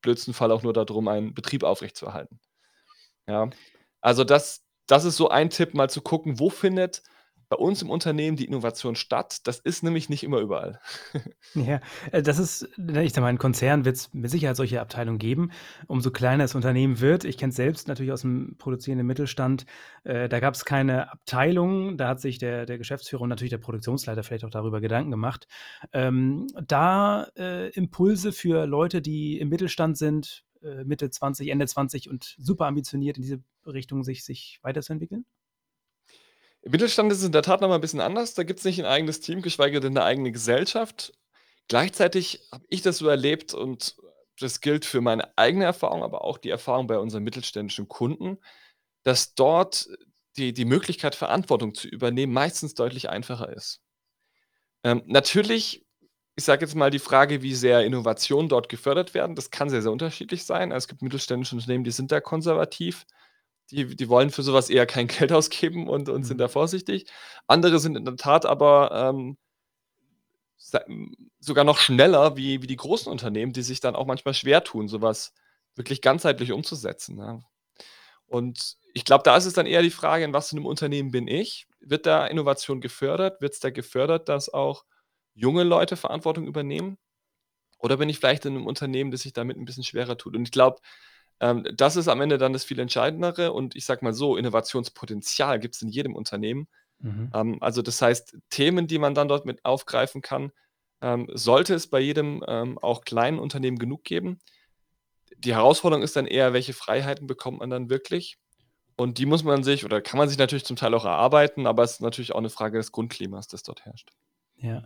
blödsten Fall auch nur da drum, einen Betrieb aufrechtzuerhalten. Ja, also das das ist so ein Tipp, mal zu gucken, wo findet bei uns im Unternehmen die Innovation statt? Das ist nämlich nicht immer überall. Ja, äh, das ist ne, ich sage mal, in Konzernen wird's mit Sicherheit solche Abteilungen geben. Umso kleiner das Unternehmen wird ich kenne es selbst natürlich aus'm produzierenden Mittelstand, äh, da gab's keine Abteilung. Da hat sich der der Geschäftsführer und natürlich der Produktionsleiter vielleicht auch darüber Gedanken gemacht, ähm, da, äh, Impulse für Leute, die im Mittelstand sind, Mitte 20, Ende 20 und super ambitioniert in diese Richtung sich sich weiterzuentwickeln? Im Mittelstand ist es in der Tat noch mal 'n bisschen anders. Da gibt's nicht 'n eigenes Team, geschweige denn 'ne eigene Gesellschaft. Gleichzeitig habe ich das so erlebt und das gilt für meine eigene Erfahrung, aber auch die Erfahrung bei unseren mittelständischen Kunden, dass dort die die Möglichkeit, Verantwortung zu übernehmen, meistens deutlich einfacher ist. Ähm, natürlich, ich sage jetzt mal die Frage, wie sehr Innovationen dort gefördert werden, das kann sehr, sehr unterschiedlich sein. Es gibt mittelständische Unternehmen, die sind da konservativ. Die die wollen für so was eher kein Geld ausgeben und und sind Mhm. da vorsichtig. Andere sind in der Tat aber, ähm hm, sogar noch schneller wie wie die großen Unternehmen, die sich dann auch manchmal schwer tun, so was wirklich ganzheitlich umzusetzen, ja. Und ich glaube, da ist es dann eher die Frage: „In was für 'nem Unternehmen bin ich?“ Wird da Innovation gefördert? Wird's da gefördert, dass auch junge Leute Verantwortung übernehmen? Oder bin ich vielleicht in 'nem Unternehmen, das sich damit 'n bisschen schwerer tut? Und ich glaube, ähm, das ist am Ende dann das viel Entscheidendere und ich sage mal so, Innovationspotenzial gibt's in jedem Unternehmen. Mhm. Ähm, also, das heißt, Themen, die man dann dort mit aufgreifen kann, ähm, sollte es bei jedem, ähm, auch kleinen Unternehmen genug geben. Die Herausforderung ist dann eher, welche Freiheiten bekommt man dann wirklich? Und die muss man sich oder kann man sich natürlich zum Teil auch erarbeiten, aber es ist natürlich auch 'ne Frage des Grundklimas, das dort herrscht. Ja,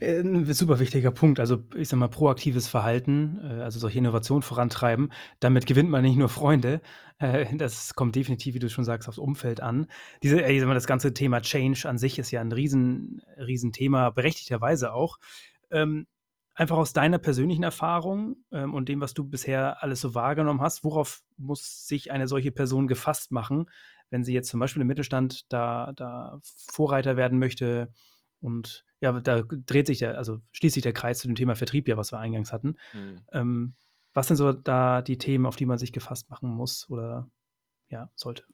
äh, 'n super wichtiger Punkt. Also, ich sage mal, proaktives Verhalten, äh, also solche Innovationen vorantreiben. Damit gewinnt man nicht nur Freunde. Äh, das kommt definitiv, wie du schon sagst, aufs Umfeld an. Diese ich sage mal, das ganze Thema Change an sich ist ja 'n riesen Riesenthema, berechtigterweise auch. Ähm, einfach aus deiner persönlichen Erfahrung, ähm, und dem, was du bisher alles so wahrgenommen hast, worauf muss sich eine solche Person gefasst machen, wenn sie jetzt zum Beispiel im Mittelstand da da Vorreiter werden möchte? Und ja, da dreht sich der also schließt sich der Kreis zu dem Thema Vertrieb ja, was wir eingangs hatten. Mhm. Ähm, was sind so da die Themen, auf die man sich gefasst machen muss oder, ja, sollte?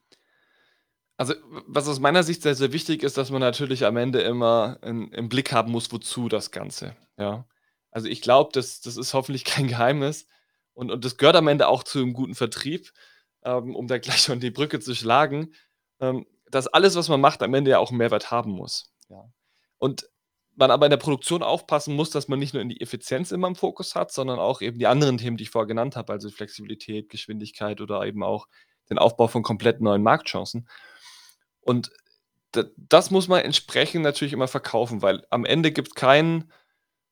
Also, was aus meiner Sicht sehr, sehr wichtig ist, dass man natürlich am Ende immer im im Blick haben muss, wozu das Ganze, ja? Also, ich glaube, das das ist hoffentlich kein Geheimnis und und das gehört am Ende auch zu 'nem guten Vertrieb, ähm, um da gleich schon die Brücke zu schlagen, ähm, dass alles, was man macht, am Ende ja auch 'n Mehrwert haben muss, ja? Und man aber in der Produktion aufpassen muss, dass man nicht nur in die Effizienz immer im Fokus hat, sondern auch eben die anderen Themen, die ich vorher genannt habe, also Flexibilität, Geschwindigkeit oder eben auch den Aufbau von komplett neuen Marktchancen. Und das muss man entsprechend natürlich immer verkaufen, weil am Ende gibt kein,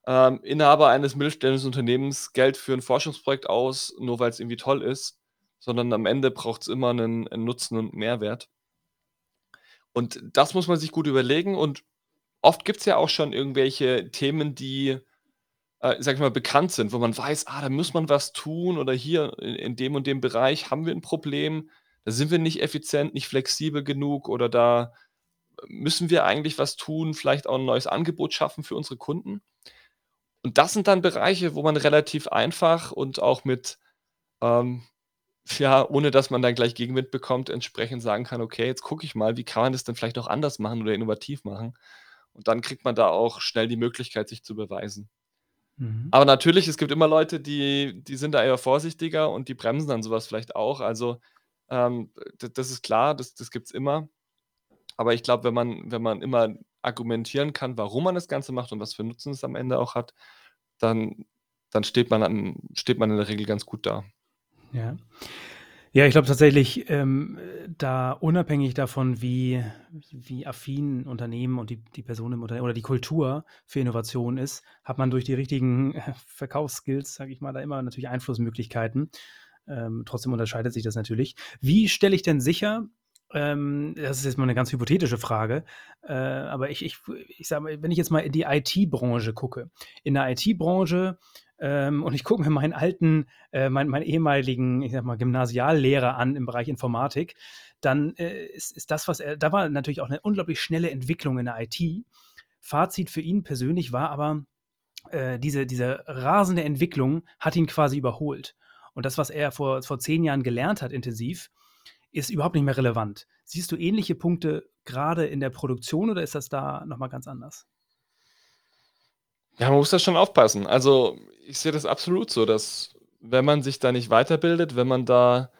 ähm, Inhaber eines mittelständischen Unternehmens Geld für 'n Forschungsprojekt aus, nur weil's irgendwie toll ist, sondern am Ende braucht's immer 'nen 'n Nutzen und Mehrwert. Und das muss man sich gut überlegen und oft gibt's ja auch schon irgendwelche Themen, die, äh, sage ich mal, bekannt sind, wo man weiß: „Ah, da muss man was tun oder hier in in dem und dem Bereich haben wir 'n Problem. Da sind wir nicht effizient, nicht flexibel genug oder da müssen wir eigentlich was tun, vielleicht auch 'n neues Angebot schaffen für unsere Kunden.“ Und das sind dann Bereiche, wo man relativ einfach und auch mit, ähm ja, ohne dass man dann gleich Gegenwind bekommt, entsprechend sagen kann: „Okay, jetzt gucke ich mal, wie kann man das denn vielleicht auch anders machen oder innovativ machen?“ Und dann kriegt man da auch schnell die Möglichkeit, sich zu beweisen. Mhm. Aber natürlich, es gibt immer Leute, die die sind da eher vorsichtiger und die bremsen dann so was vielleicht auch. Also, ähm, das ist klar, das das gibt's immer. Aber ich glaube, wenn man wenn man immer argumentieren kann, warum man das Ganze macht und was für Nutzen es am Ende auch hat, dann dann steht man am steht man in der Regel ganz gut da. Ja. Ja, ich glaube tatsächlich, ähm, da unabhängig davon, wie wie affin Unternehmen und die die Person im Unternehmen oder die Kultur für Innovation ist, hat man durch die richtigen Verkaufsskills, sage ich mal, da immer natürlich Einflussmöglichkeiten. Ähm, trotzdem unterscheidet sich das natürlich. Wie stelle ich denn sicher ähm, das ist jetzt mal eine ganz hypothetische Frage, äh, aber ich ich ich sage mal, wenn ich jetzt mal in die IT-Branche gucke. In der IT-Branche ähm, und ich gucke mir meinen alten, äh, meinen, meinen ehemaligen, ich sag mal, Gymnasiallehrer an im Bereich Informatik, dann äh, ist, ist das, was er, da war natürlich auch eine unglaublich schnelle Entwicklung in der IT. Fazit für ihn persönlich war aber, äh, diese, diese rasende Entwicklung hat ihn quasi überholt. Und das, was er vor, vor zehn Jahren gelernt hat, intensiv, ist überhaupt nicht mehr relevant. Siehst du ähnliche Punkte gerade in der Produktion oder ist das da nochmal ganz anders? Ja, man muss da schon aufpassen. Also, ich sehe das absolut so, dass wenn man sich da nicht weiterbildet, wenn man da,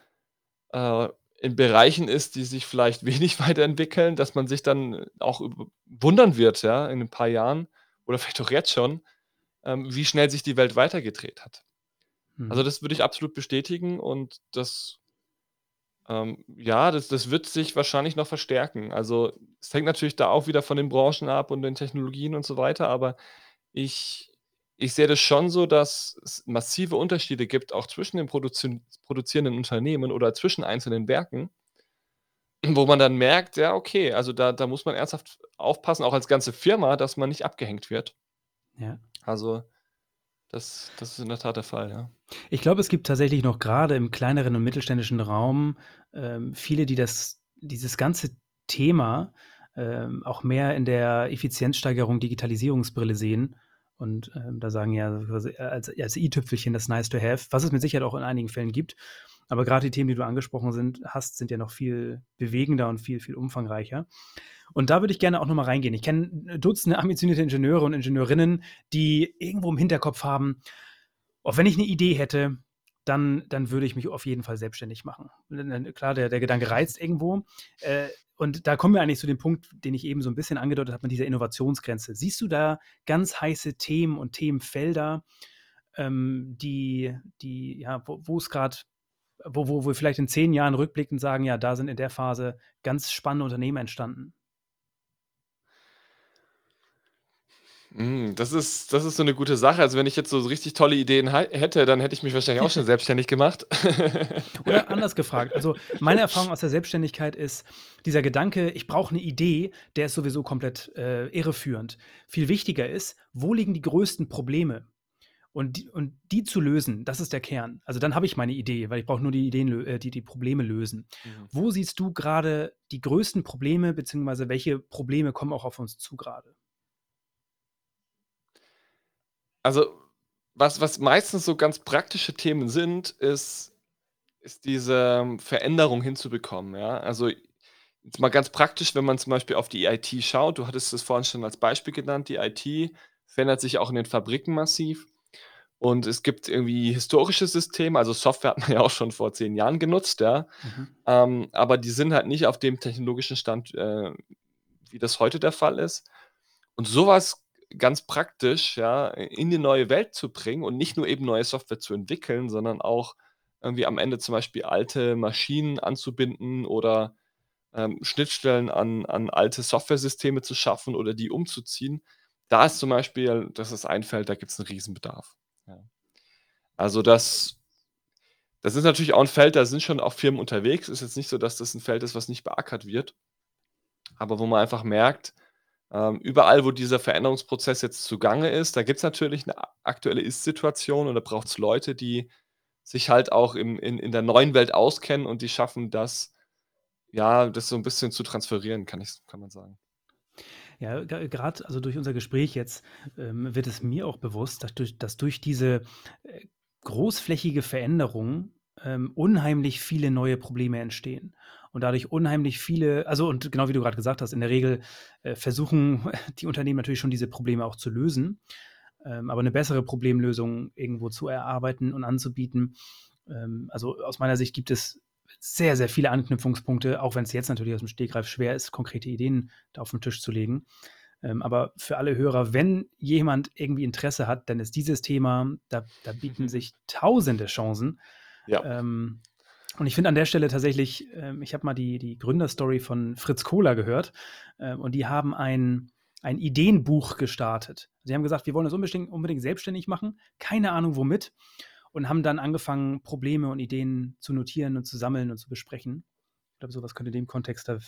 äh, in Bereichen ist, die sich vielleicht wenig weiterentwickeln, dass man sich dann auch wundern wird, ja, in ein paar Jahren oder vielleicht auch jetzt schon, ähm, wie schnell sich die Welt weitergedreht hat. Also, Mhm. das würde ich absolut bestätigen und das ähm, ja, das das wird sich wahrscheinlich noch verstärken. Also, es hängt natürlich da auch wieder von den Branchen ab und den Technologien und so weiter, aber ich ich sehe das schon so, dass es massive Unterschiede gibt, auch zwischen den produzien produzierenden Unternehmen oder zwischen einzelnen Werken, wo man dann merkt, ja, okay, also da da muss man ernsthaft aufpassen, auch als ganze Firma, dass man nicht abgehängt wird. Ja. Also, das das ist in der Tat der Fall, ja. Ich glaube, es gibt tatsächlich noch gerade im kleineren und mittelständischen Raum, ähm, viele, die das dieses ganze Thema, ähm, auch mehr in der Effizienzsteigerung, Digitalisierungsbrille sehen und, ähm, da sagen ja quasi als als i-Tüpfelchen das nice to have, was es mit Sicherheit auch in einigen Fällen gibt. Aber gerade die Themen, die du angesprochen sind hast, sind ja noch viel bewegender und viel, viel umfangreicher. Und da würde ich gerne auch noch mal reingehen. Ich kenne Dutzende ambitionierte Ingenieure und Ingenieurinnen, die irgendwo im Hinterkopf haben: „Oh, wenn ich eine Idee hätte, dann dann würde ich mich auf jeden Fall selbstständig machen.“ klar, der der Gedanke reizt irgendwo. Äh, und da kommen wir eigentlich zu dem Punkt, den ich eben so ein bisschen angedeutet habe mit dieser Innovationsgrenze. Siehst du da ganz heiße Themen und Themenfelder, ähm, die die ja, wo es grad wo wo wir vielleicht in 10 Jahren rückblickend sagen: „Ja, da sind in der Phase ganz spannende Unternehmen entstanden.“ Hm, das ist das ist so 'ne gute Sache. Also, wenn ich jetzt so richtig tolle Ideen hei hätte, dann hätte ich mich wahrscheinlich auch schon selbstständig gemacht. Oder anders gefragt, also, meine Erfahrung aus der Selbstständigkeit ist, dieser Gedanke: „Ich brauche 'ne Idee“, der ist sowieso komplett, äh, irreführend. Viel wichtiger ist, wo liegen die größten Probleme? Und die und die zu lösen, das ist der Kern. Also, dann habe ich meine Idee, weil ich brauche nur die Ideen lö äh, die die Probleme lösen. Mhm. Wo siehst du grade die größten Probleme, beziehungsweise welche Probleme kommen auch auf uns zu grade? Also, was was meistens so ganz praktische Themen sind, ist ist diese Veränderung hinzubekommen, ja? Also, jetzt mal ganz praktisch, wenn man zum Beispiel auf die IT schaut. Du hattest es vorhin schon als Beispiel genannt. Die IT verändert sich auch in den Fabriken massiv und es gibt irgendwie historische Systeme, also Software hat man ja auch schon vor 10 Jahren genutzt, ja, Mhm. ähm, aber die sind halt nicht auf dem technologischen Stand, äh, wie das heute der Fall ist. Und sowas ganz praktisch, ja, in die neue Welt zu bringen und nicht nur eben neue Software zu entwickeln, sondern auch irgendwie am Ende zum Beispiel alte Maschinen anzubinden oder, ähm, Schnittstellen an an alte Softwaresysteme zu schaffen oder die umzuziehen. Da ist zum Beispiel das ist ein Feld, da gibt's 'n Riesenbedarf, ja. Also, das das ist natürlich auch 'n Feld, da sind schon auch Firmen unterwegs. Ist jetzt nicht so, dass das 'n Feld ist, was nicht beackert wird. Aber wo man einfach merkt, ähm, überall, wo dieser Veränderungsprozess jetzt zugange ist, da gibt's natürlich 'ne a aktuelle Ist-Situation und da braucht's Leute, die sich halt auch im in in der neuen Welt auskennen und die schaffen das ja, das so 'n bisschen zu transferieren, kann ich kann man sagen. Ja, ge grad also durch unser Gespräch jetzt, ähm, wird es mir auch bewusst, dass durch dass durch diese, äh, großflächige Veränderung, ähm, unheimlich viele neue Probleme entstehen und dadurch unheimlich viele also und genau wie du grad gesagt hast, in der Regel, äh, versuchen die Unternehmen natürlich schon diese Probleme auch zu lösen. ähm, aber eine bessere Problemlösung irgendwo zu erarbeiten und anzubieten. Ähm, also aus meiner Sicht gibt es sehr, sehr viele Anknüpfungspunkte, auch wenn es jetzt natürlich aus dem Stegreif schwer ist, konkrete Ideen da auf den Tisch zu legen. Ähm, aber für alle Hörer, wenn jemand irgendwie Interesse hat, dann ist dieses Thema, da, da bieten sich tausende Chancen. Ja. Ähm, und ich finde an der Stelle tatsächlich, ähm, ich habe mal die, die Gründerstory von Fritz Kohler gehört äh, und die haben ein, ein Ideenbuch gestartet. Sie haben gesagt, wir wollen das unbedingt, unbedingt selbstständig machen, keine Ahnung womit und haben dann angefangen, Probleme und Ideen zu notieren und zu sammeln und zu besprechen. Ich glaube, sowas könnte in dem Kontext, da,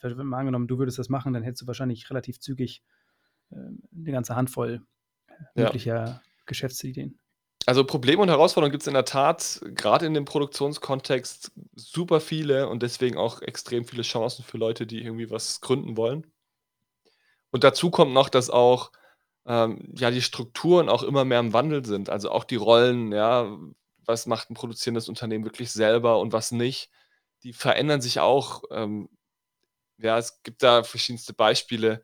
wenn mal angenommen, du würdest das machen, dann hättest du wahrscheinlich relativ zügig äh, eine ganze Handvoll äh, möglicher ja. Geschäftsideen. Also Probleme und Herausforderungen gibt es in der Tat gerade in dem Produktionskontext super viele und deswegen auch extrem viele Chancen für Leute, die irgendwie was gründen wollen. Und dazu kommt noch, dass auch ähm, ja, die Strukturen auch immer mehr im Wandel sind. Also auch die Rollen, ja, was macht ein produzierendes Unternehmen wirklich selber und was nicht, die verändern sich auch. Ähm, ja, es gibt da verschiedenste Beispiele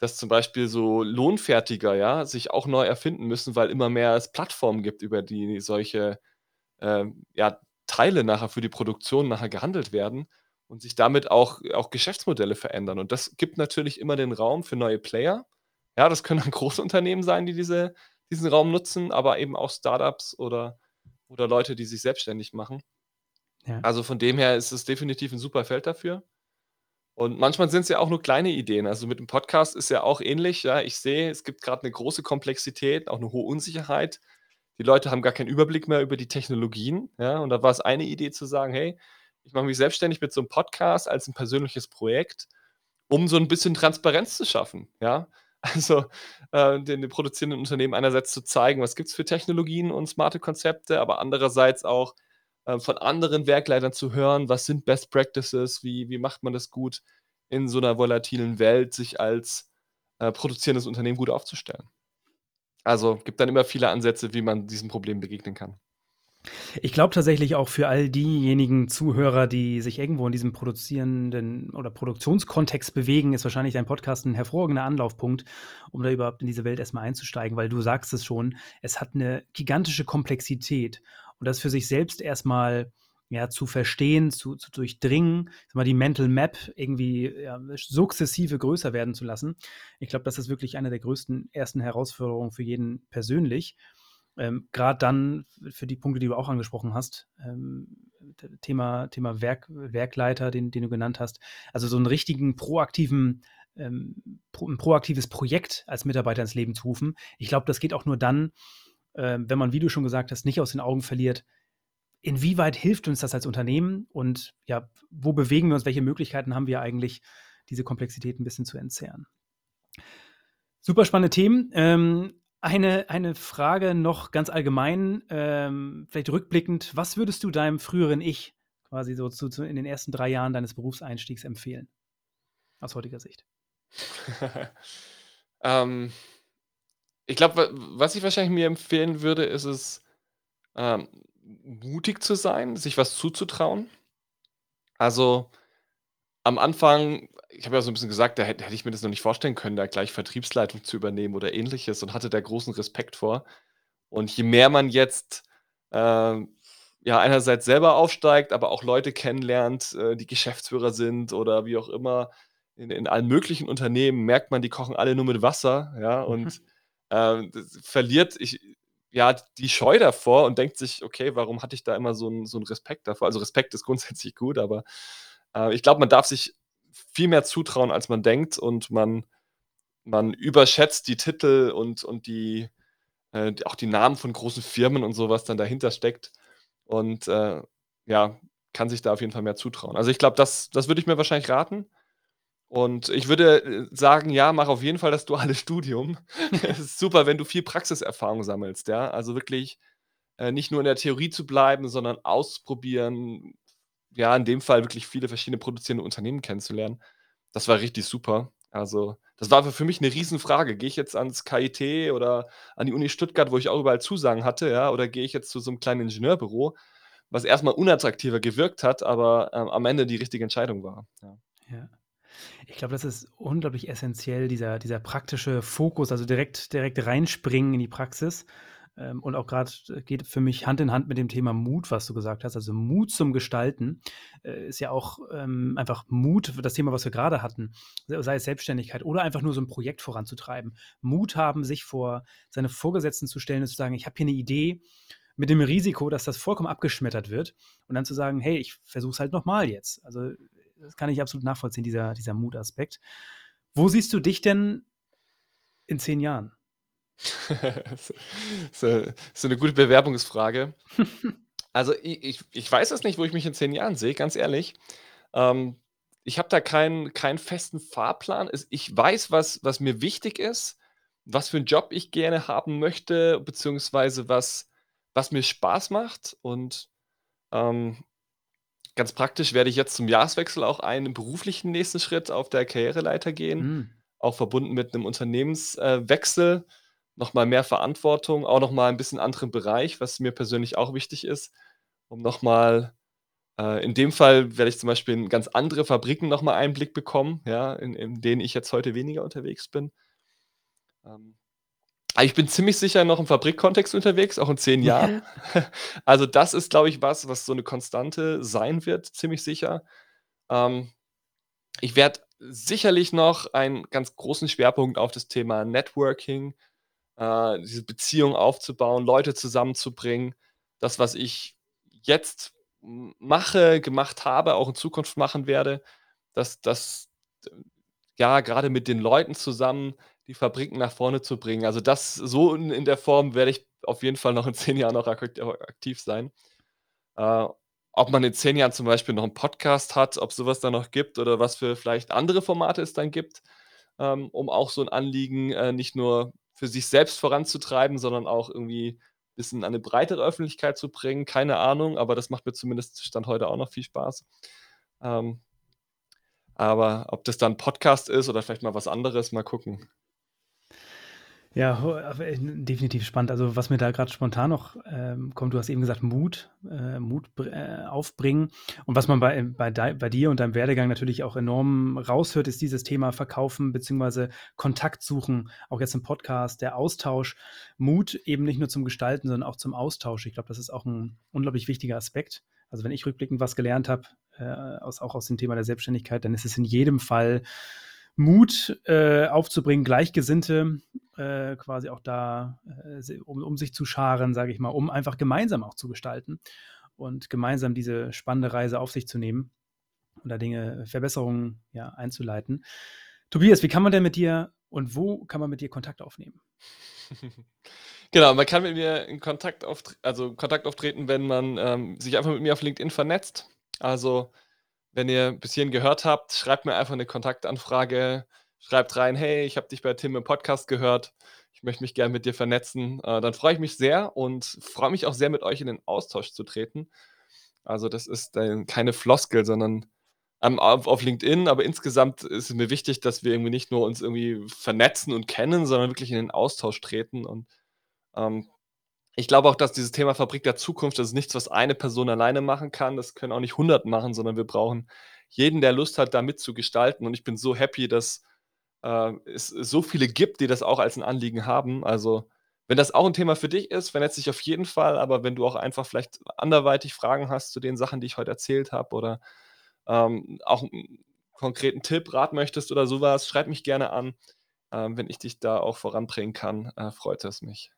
dass zum Beispiel so Lohnfertiger, ja, sich auch neu erfinden müssen, weil immer mehr es Plattformen gibt, über die solche, ähm, ja, Teile nachher für die Produktion nachher gehandelt werden und sich damit auch auch Geschäftsmodelle verändern. Und das gibt natürlich immer den Raum für neue Player. Ja, das können dann große Unternehmen sein, die diese diesen Raum nutzen, aber eben auch Startups oder oder Leute, die sich selbstständig machen. Ja. Also, von dem her ist es definitiv ein super Feld dafür. Und manchmal sind es ja auch nur kleine Ideen. Also, mit dem Podcast ist ja auch ähnlich, ja. Ich sehe, es gibt gerade eine große Komplexität, auch eine hohe Unsicherheit. Die Leute haben gar keinen Überblick mehr über die Technologien, ja. Und da war es eine Idee zu sagen: „Hey, ich mache mich selbstständig mit so einem Podcast als ein persönliches Projekt, um so ein bisschen Transparenz zu schaffen“, ja. Also, äh, den den produzierenden Unternehmen einerseits zu zeigen, was gibt es für Technologien und smarte Konzepte, aber andererseits auch äh, von anderen Werkleitern zu hören, was sind Best Practices, wie, wie macht man das gut in so einer volatilen Welt, sich als äh, produzierendes Unternehmen gut aufzustellen. Also gibt dann immer viele Ansätze, wie man diesem Problem begegnen kann. Ich glaube tatsächlich auch für all diejenigen Zuhörer, die sich irgendwo in diesem produzierenden oder Produktionskontext bewegen, ist wahrscheinlich dein Podcast ein hervorragender Anlaufpunkt, um da überhaupt in diese Welt erstmal einzusteigen, weil du sagst es schon, es hat eine gigantische Komplexität und das für sich selbst erstmal ja, zu verstehen, zu, zu durchdringen, mal, die Mental Map irgendwie ja, sukzessive größer werden zu lassen. Ich glaube, das ist wirklich eine der größten ersten Herausforderungen für jeden persönlich. Ähm, Gerade dann für die Punkte, die du auch angesprochen hast, ähm, Thema, Thema Werk, Werkleiter, den, den du genannt hast. Also so einen richtigen proaktiven, ähm, pro, ein proaktives Projekt als Mitarbeiter ins Leben zu rufen. Ich glaube, das geht auch nur dann, äh, wenn man, wie du schon gesagt hast, nicht aus den Augen verliert, inwieweit hilft uns das als Unternehmen und ja, wo bewegen wir uns, welche Möglichkeiten haben wir eigentlich, diese Komplexität ein bisschen zu entzerren. Super spannende Themen. Ähm, eine, eine Frage noch ganz allgemein, ähm, vielleicht rückblickend, was würdest du deinem früheren Ich quasi so zu, zu in den ersten drei Jahren deines Berufseinstiegs empfehlen? Aus heutiger Sicht. ähm, ich glaube, was ich wahrscheinlich mir empfehlen würde, ist es, ähm, mutig zu sein, sich was zuzutrauen. Also, am Anfang ich habe ja so ein bisschen gesagt, da hätte hätte ich mir das noch nicht vorstellen können, da gleich Vertriebsleitung zu übernehmen oder Ähnliches und hatte da großen Respekt vor. Und je mehr man jetzt, ähm, ja, einerseits selber aufsteigt, aber auch Leute kennenlernt, äh, die Geschäftsführer sind oder wie auch immer, in in allen möglichen Unternehmen merkt man, die kochen alle nur mit Wasser, ja, und ähm, verliert ich ja, die Scheu davor und denkt sich: „Okay, warum hatte ich da immer so einen so Respekt davor?“ Also, Respekt ist grundsätzlich gut, aber, äh, ich glaube, man darf sich viel mehr zutrauen, als man denkt und man man überschätzt die Titel und und die äh, auch die Namen von großen Firmen und so, was dann dahinter steckt und, äh, ja, kann sich da auf jeden Fall mehr zutrauen. Also, ich glaube, das das würde ich mir wahrscheinlich raten. Und ich würde äh, sagen, ja, mach auf jeden Fall das duale Studium. Es ist super, wenn du viel Praxiserfahrung sammelst, ja. Also wirklich äh, nicht nur in der Theorie zu bleiben, sondern auszuprobieren, ja, in dem Fall wirklich viele verschiedene produzierende Unternehmen kennenzulernen. Das war richtig super. Also, das war für mich eine Riesenfrage. Gehe ich jetzt ans KIT oder an die Uni Stuttgart, wo ich auch überall Zusagen hatte, ja, oder gehe ich jetzt zu so einem kleinen Ingenieurbüro, was erstmal unattraktiver gewirkt hat, aber, ähm, am Ende die richtige Entscheidung war, ja. Ja. Ich glaube, das ist unglaublich essenziell, dieser dieser praktische Fokus, also direkt direkt reinspringen in die Praxis. Ähm, und auch grad äh, geht für mich Hand in Hand mit dem Thema Mut, was du gesagt hast. Also Mut zum Gestalten äh, ist ja auch ähm, einfach Mut das Thema, was wir gerade hatten, sei es Selbstständigkeit oder einfach nur so ein Projekt voranzutreiben. Mut haben, sich vor seine Vorgesetzten zu stellen und zu sagen: „Ich habe hier eine Idee“, mit dem Risiko, dass das vollkommen abgeschmettert wird und dann zu sagen: „Hey, ich versuche es halt noch mal jetzt.“ Also, das kann ich absolut nachvollziehen, dieser dieser Mutaspekt. Wo siehst du dich denn in 10 Jahren? Ist ist, äh ist 'ne gute Bewerbungsfrage. Also, i ich ich weiß es nicht, wo ich mich in 10 Jahren sehe, ganz ehrlich. Ähm, ich habe da keinen keinen festen Fahrplan. Ich weiß, was was mir wichtig ist, was für 'n Job ich gerne haben möchte, beziehungsweise was was mir Spaß macht und, ähm, ganz praktisch werde ich jetzt zum Jahreswechsel auch einen beruflichen nächsten Schritt auf der Karriereleiter gehen, Hm. auch verbunden mit 'nem Unternehmenswechsel. äh, Wechsel, noch mal mehr Verantwortung, auch noch mal 'n bisschen anderen Bereich, was mir persönlich auch wichtig ist, um noch mal äh, in dem Fall werde ich zum Beispiel in ganz andere Fabriken noch mal Einblick bekommen, ja, in in denen ich jetzt heute weniger unterwegs bin. Ähm, ich bin ziemlich sicher noch im Fabrikkontext unterwegs, auch in 10 Jahren. Ja. Also, das ist, glaube ich, was, was so 'ne Konstante sein wird, ziemlich sicher. Ähm, ich werde sicherlich noch einen ganz großen Schwerpunkt auf das Thema Networking, äh, diese Beziehung aufzubauen, Leute zusammenzubringen. Das, was ich jetzt mache, gemacht habe, auch in Zukunft machen werde, dass das ja, grade mit den Leuten zusammen die Fabriken nach vorne zu bringen. Also, das so in in der Form werde ich auf jeden Fall noch in 10 Jahren noch ak aktiv sein. Äh, ob man in 10 Jahren zum Beispiel noch 'n Podcast hat, ob so was da noch gibt oder was für vielleicht andere Formate es dann gibt, ähm, um auch so 'n Anliegen, äh, nicht nur für sich selbst voranzutreiben, sondern auch irgendwie bisschen an 'ne breitere Öffentlichkeit zu bringen, keine Ahnung, aber das macht mir zumindest Stand heute auch noch viel Spaß. Ähm aber ob das dann Podcast ist oder vielleicht mal was anderes, mal gucken. Ja, äh, definitiv spannend. Also, was mir da grad spontan noch, ähm, kommt, du hast eben gesagt, Mut äh, Mut äh, aufbringen. Und was man bei bei dei bei dir und deinem Werdegang natürlich auch enorm raushört, ist dieses Thema Verkaufen beziehungsweise Kontakt suchen, auch jetzt im Podcast, der Austausch. Mut eben nicht nur zum Gestalten, sondern auch zum Austausch. Ich glaube, das ist auch 'n unglaublich wichtiger Aspekt. Also, wenn ich rückblickend was gelernt habe, äh, aus auch aus dem Thema der Selbstständigkeit, dann ist es in jedem Fall Mut, äh, aufzubringen, Gleichgesinnte, äh, quasi auch da, äh, um um sich zu scharen, sage ich mal, um einfach gemeinsam auch zu gestalten und gemeinsam diese spannende Reise auf sich zu nehmen und da Dinge Verbesserungen, ja, einzuleiten. Tobias, wie kann man denn mit dir und wo kann man mit dir Kontakt aufnehmen? Genau, man kann mit mir in Kontakt auftr also, Kontakt auftreten, wenn man, ähm, sich einfach mit mir auf LinkedIn vernetzt. Also, wenn ihr bis hierhin gehört habt, schreibt mir einfach 'ne Kontaktanfrage. Schreibt rein: „Hey, ich habe dich bei Tim im Podcast gehört. Ich möchte mich gern mit dir vernetzen.“ Äh, dann freue ich mich sehr und freue mich auch sehr, mit euch in den Austausch zu treten. Also, das ist dann keine Floskel, sondern, ähm, auf auf LinkedIn, aber insgesamt ist es mir wichtig, dass wir irgendwie nicht nur uns irgendwie vernetzen und kennen, sondern wirklich in den Austausch treten und, ähm, ich glaube auch, dass dieses Thema Fabrik der Zukunft das ist nichts, was eine Person alleine machen kann. Das können auch nicht 100 machen, sondern wir brauchen jeden, der Lust hat, da mitzugestalten. Und ich bin so happy, dass, äh, es so viele gibt, die das auch als 'n Anliegen haben. Also, wenn das auch 'n Thema für dich ist, vernetz dich auf jeden Fall, aber wenn du auch einfach vielleicht anderweitig Fragen hast zu den Sachen, die ich heute erzählt habe oder, ähm, auch 'n konkreten Tipp, Rat möchtest oder so was, schreib mich gerne an. Ähm, wenn ich dich da auch voranbringen kann, äh, freut es mich.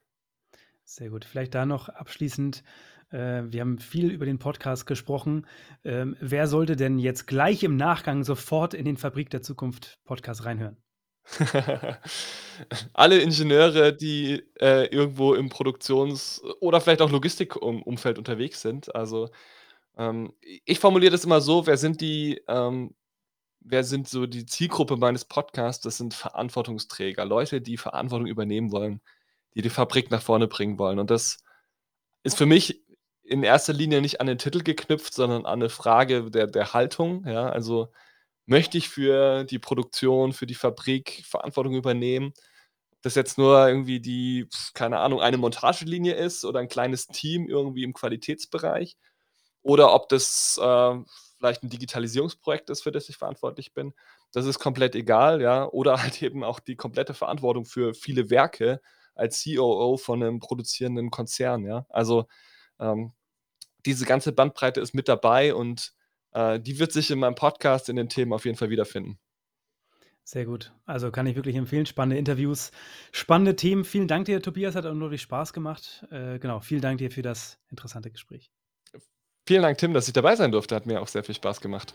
Sehr gut. Vielleicht da noch abschließend, äh, wir haben viel über den Podcast gesprochen. Ähm, wer sollte denn jetzt gleich im Nachgang sofort in den Fabrik der Zukunft Podcast reinhören? Alle Ingenieure, die, äh, irgendwo im Produktions oder vielleicht auch Logistik um Umfeld unterwegs sind. Also, ähm, ich formuliere das immer so: Wer sind die ähm, wer sind so die Zielgruppe meines Podcasts? Das sind Verantwortungsträger, Leute, die Verantwortung übernehmen wollen, die die Fabrik nach vorne bringen wollen. Und das ist für mich in erster Linie nicht an den Titel geknüpft, sondern an 'ne Frage der der Haltung, ja? Also, möchte ich für die Produktion, für die Fabrik Verantwortung übernehmen? Das jetzt nur irgendwie die, keine Ahnung, eine Montagelinie ist oder 'n kleines Team irgendwie im Qualitätsbereich oder ob das, äh, vielleicht 'n Digitalisierungsprojekt ist, für das ich verantwortlich bin. das ist komplett egal, ja. Oder halt eben auch die komplette Verantwortung für viele Werke als COO von einem produzierenden Konzern, ja. Also, ähm, diese ganze Bandbreite ist mit dabei und, äh, die wird sich in meinem Podcast in den Themen auf jeden Fall wiederfinden. Sehr gut. Also, kann ich wirklich empfehlen. Spannende Interviews, spannende Themen. Vielen Dank dir, Tobias, hat auch unglaublich Spaß gemacht. Äh, genau, vielen Dank dir für das interessante Gespräch. Vielen Dank, Tim, dass ich dabei sein durfte. Hat mir auch sehr viel Spaß gemacht.